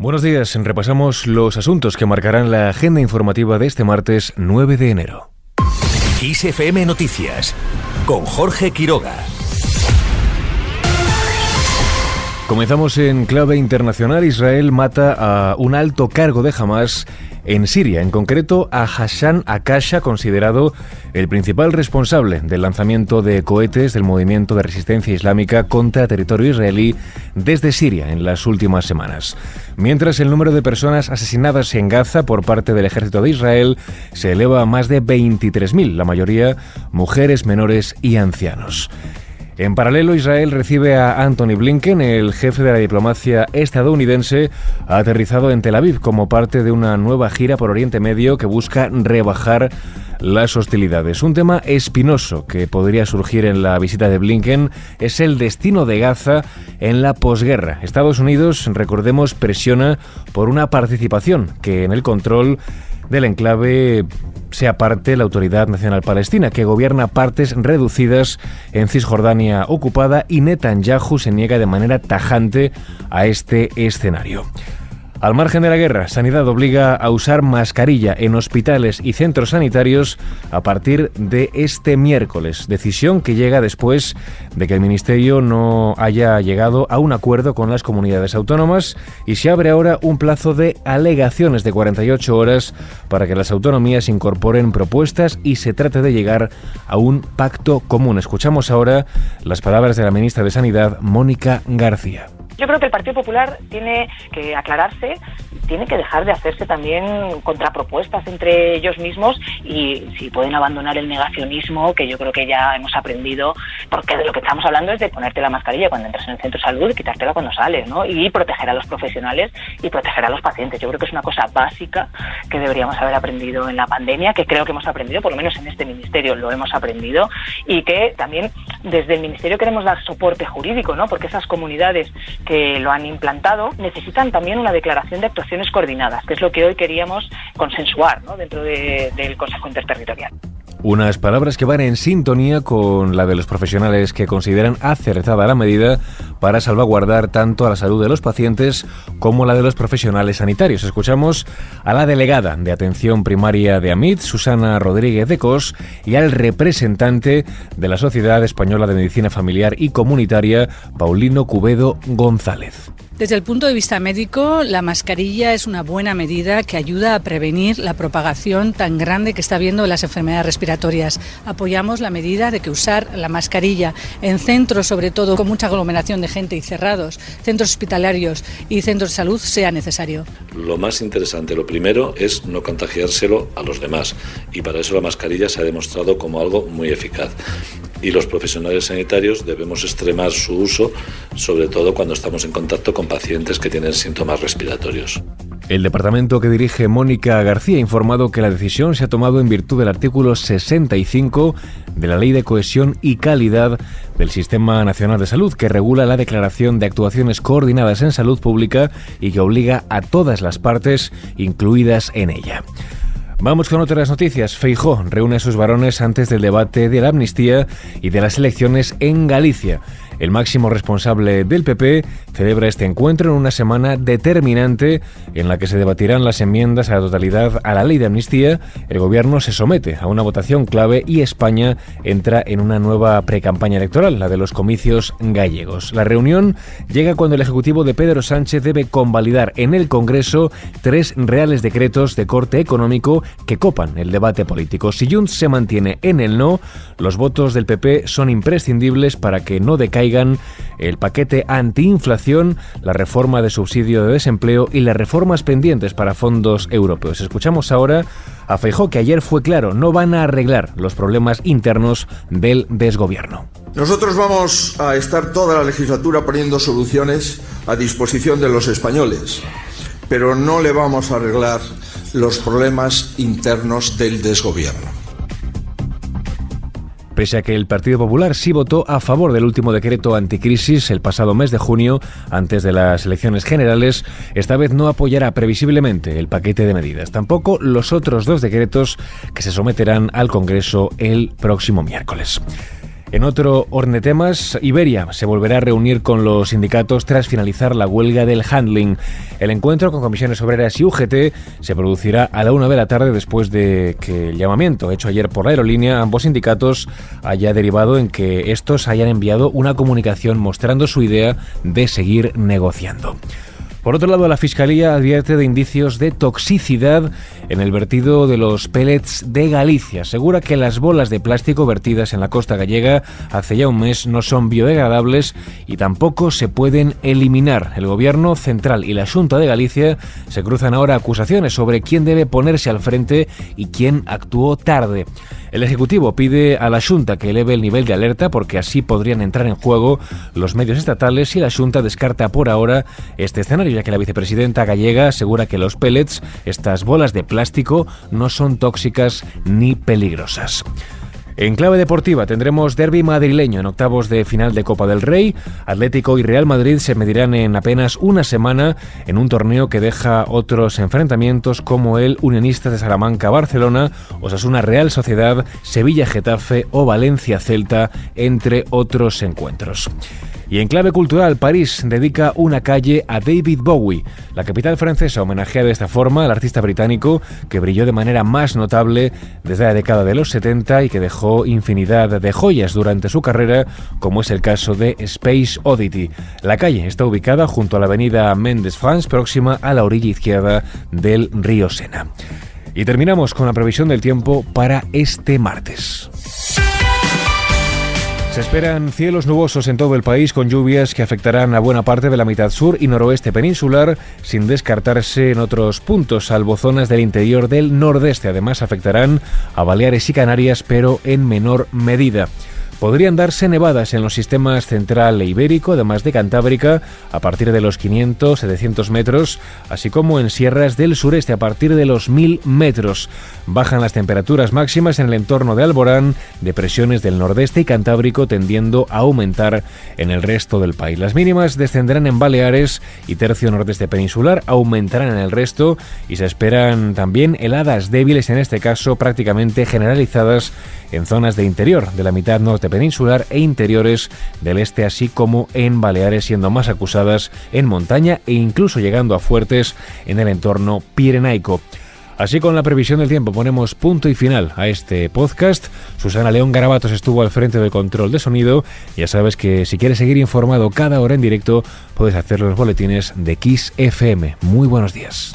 Buenos días, repasamos los asuntos que marcarán la agenda informativa de este martes 9 de enero. ISFM Noticias con Jorge Quiroga. Comenzamos en clave internacional. Israel mata a un alto cargo de Hamas en Siria, en concreto a Hassan Akasha, considerado el principal responsable del lanzamiento de cohetes del movimiento de resistencia islámica contra territorio israelí desde Siria en las últimas semanas. Mientras el número de personas asesinadas en Gaza por parte del ejército de Israel se eleva a más de 23.000, la mayoría mujeres, menores y ancianos. En paralelo, Israel recibe a Anthony Blinken, el jefe de la diplomacia estadounidense, aterrizado en Tel Aviv como parte de una nueva gira por Oriente Medio que busca rebajar las hostilidades. Un tema espinoso que podría surgir en la visita de Blinken es el destino de Gaza en la posguerra. Estados Unidos, recordemos, presiona por una participación que en el control del enclave sea parte la Autoridad Nacional Palestina, que gobierna partes reducidas en Cisjordania ocupada y Netanyahu se niega de manera tajante a este escenario. Al margen de la guerra, Sanidad obliga a usar mascarilla en hospitales y centros sanitarios a partir de este miércoles, decisión que llega después de que el Ministerio no haya llegado a un acuerdo con las comunidades autónomas y se abre ahora un plazo de alegaciones de 48 horas para que las autonomías incorporen propuestas y se trate de llegar a un pacto común. Escuchamos ahora las palabras de la ministra de Sanidad, Mónica García. Yo creo que el Partido Popular tiene que aclararse, tiene que dejar de hacerse también contrapropuestas entre ellos mismos y si pueden abandonar el negacionismo, que yo creo que ya hemos aprendido, porque de lo que estamos hablando es de ponerte la mascarilla cuando entras en el centro de salud y quitártela cuando sales, ¿no? Y proteger a los profesionales y proteger a los pacientes. Yo creo que es una cosa básica que deberíamos haber aprendido en la pandemia, que creo que hemos aprendido, por lo menos en este ministerio lo hemos aprendido, y que también desde el ministerio queremos dar soporte jurídico, ¿no? Porque esas comunidades que lo han implantado necesitan también una declaración de actuaciones coordinadas, que es lo que hoy queríamos consensuar dentro del Consejo Interterritorial. Unas palabras que van en sintonía con la de los profesionales que consideran acertada la medida para salvaguardar tanto a la salud de los pacientes como la de los profesionales sanitarios. Escuchamos a la delegada de atención primaria de AMIT, Susana Rodríguez de Cos, y al representante de la Sociedad Española de Medicina Familiar y Comunitaria, Paulino Cubedo González. Desde el punto de vista médico, la mascarilla es una buena medida que ayuda a prevenir la propagación tan grande que está habiendo en las enfermedades respiratorias. Apoyamos la medida de que usar la mascarilla en centros, sobre todo con mucha aglomeración de gente y cerrados, centros hospitalarios y centros de salud, sea necesario. Lo más interesante, lo primero, es no contagiárselo a los demás. Y para eso la mascarilla se ha demostrado como algo muy eficaz y los profesionales sanitarios debemos extremar su uso, sobre todo cuando estamos en contacto con pacientes que tienen síntomas respiratorios. El departamento que dirige Mónica García ha informado que la decisión se ha tomado en virtud del artículo 65 de la Ley de Cohesión y Calidad del Sistema Nacional de Salud, que regula la declaración de actuaciones coordinadas en salud pública y que obliga a todas las partes incluidas en ella. Vamos con otras noticias. Feijó reúne a sus varones antes del debate de la amnistía y de las elecciones en Galicia. El máximo responsable del PP celebra este encuentro en una semana determinante en la que se debatirán las enmiendas a la totalidad a la ley de amnistía. El gobierno se somete a una votación clave y España entra en una nueva precampaña electoral, la de los comicios gallegos. La reunión llega cuando el Ejecutivo de Pedro Sánchez debe convalidar en el Congreso tres reales decretos de corte económico que copan el debate político. Si Junts se mantiene en el no, los votos del PP son imprescindibles para que no decaiga el paquete antiinflación, la reforma de subsidio de desempleo y las reformas pendientes para fondos europeos. Escuchamos ahora a Feijó que ayer fue claro, no van a arreglar los problemas internos del desgobierno. Nosotros vamos a estar toda la legislatura poniendo soluciones a disposición de los españoles, pero no le vamos a arreglar los problemas internos del desgobierno. Pese a que el Partido Popular sí votó a favor del último decreto anticrisis el pasado mes de junio, antes de las elecciones generales, esta vez no apoyará previsiblemente el paquete de medidas. Tampoco los otros dos decretos que se someterán al Congreso el próximo miércoles. En otro orden de temas, Iberia se volverá a reunir con los sindicatos tras finalizar la huelga del handling. El encuentro con comisiones obreras y UGT se producirá a la una de la tarde después de que el llamamiento hecho ayer por la aerolínea ambos sindicatos haya derivado en que estos hayan enviado una comunicación mostrando su idea de seguir negociando. Por otro lado, la Fiscalía advierte de indicios de toxicidad en el vertido de los pellets de Galicia. Asegura que las bolas de plástico vertidas en la costa gallega hace ya un mes no son biodegradables y tampoco se pueden eliminar. El Gobierno central y la Junta de Galicia se cruzan ahora acusaciones sobre quién debe ponerse al frente y quién actuó tarde. El Ejecutivo pide a la Junta que eleve el nivel de alerta porque así podrían entrar en juego los medios estatales y la Junta descarta por ahora este escenario ya que la vicepresidenta gallega asegura que los pellets, estas bolas de plástico, no son tóxicas ni peligrosas. En clave deportiva tendremos derby madrileño en octavos de final de Copa del Rey. Atlético y Real Madrid se medirán en apenas una semana en un torneo que deja otros enfrentamientos como el Unionista de Salamanca-Barcelona, Osasuna Real Sociedad, Sevilla-Getafe o Valencia-Celta, entre otros encuentros. Y en clave cultural, París dedica una calle a David Bowie. La capital francesa homenajea de esta forma al artista británico que brilló de manera más notable desde la década de los 70 y que dejó infinidad de joyas durante su carrera, como es el caso de Space Oddity. La calle está ubicada junto a la avenida Mendes France, próxima a la orilla izquierda del río Sena. Y terminamos con la previsión del tiempo para este martes. Se esperan cielos nubosos en todo el país con lluvias que afectarán a buena parte de la mitad sur y noroeste peninsular, sin descartarse en otros puntos, salvo zonas del interior del nordeste. Además afectarán a Baleares y Canarias, pero en menor medida. Podrían darse nevadas en los sistemas central e ibérico, además de Cantábrica, a partir de los 500-700 metros, así como en sierras del sureste a partir de los 1000 metros. Bajan las temperaturas máximas en el entorno de Alborán, depresiones del nordeste y Cantábrico tendiendo a aumentar en el resto del país. Las mínimas descenderán en Baleares y tercio nordeste peninsular, aumentarán en el resto y se esperan también heladas débiles, en este caso prácticamente generalizadas en zonas de interior de la mitad norte peninsular e interiores del este, así como en Baleares, siendo más acusadas en montaña e incluso llegando a fuertes en el entorno pirenaico. Así con la previsión del tiempo ponemos punto y final a este podcast. Susana León Garabatos estuvo al frente del control de sonido. Ya sabes que si quieres seguir informado cada hora en directo, puedes hacer los boletines de Kiss FM. Muy buenos días.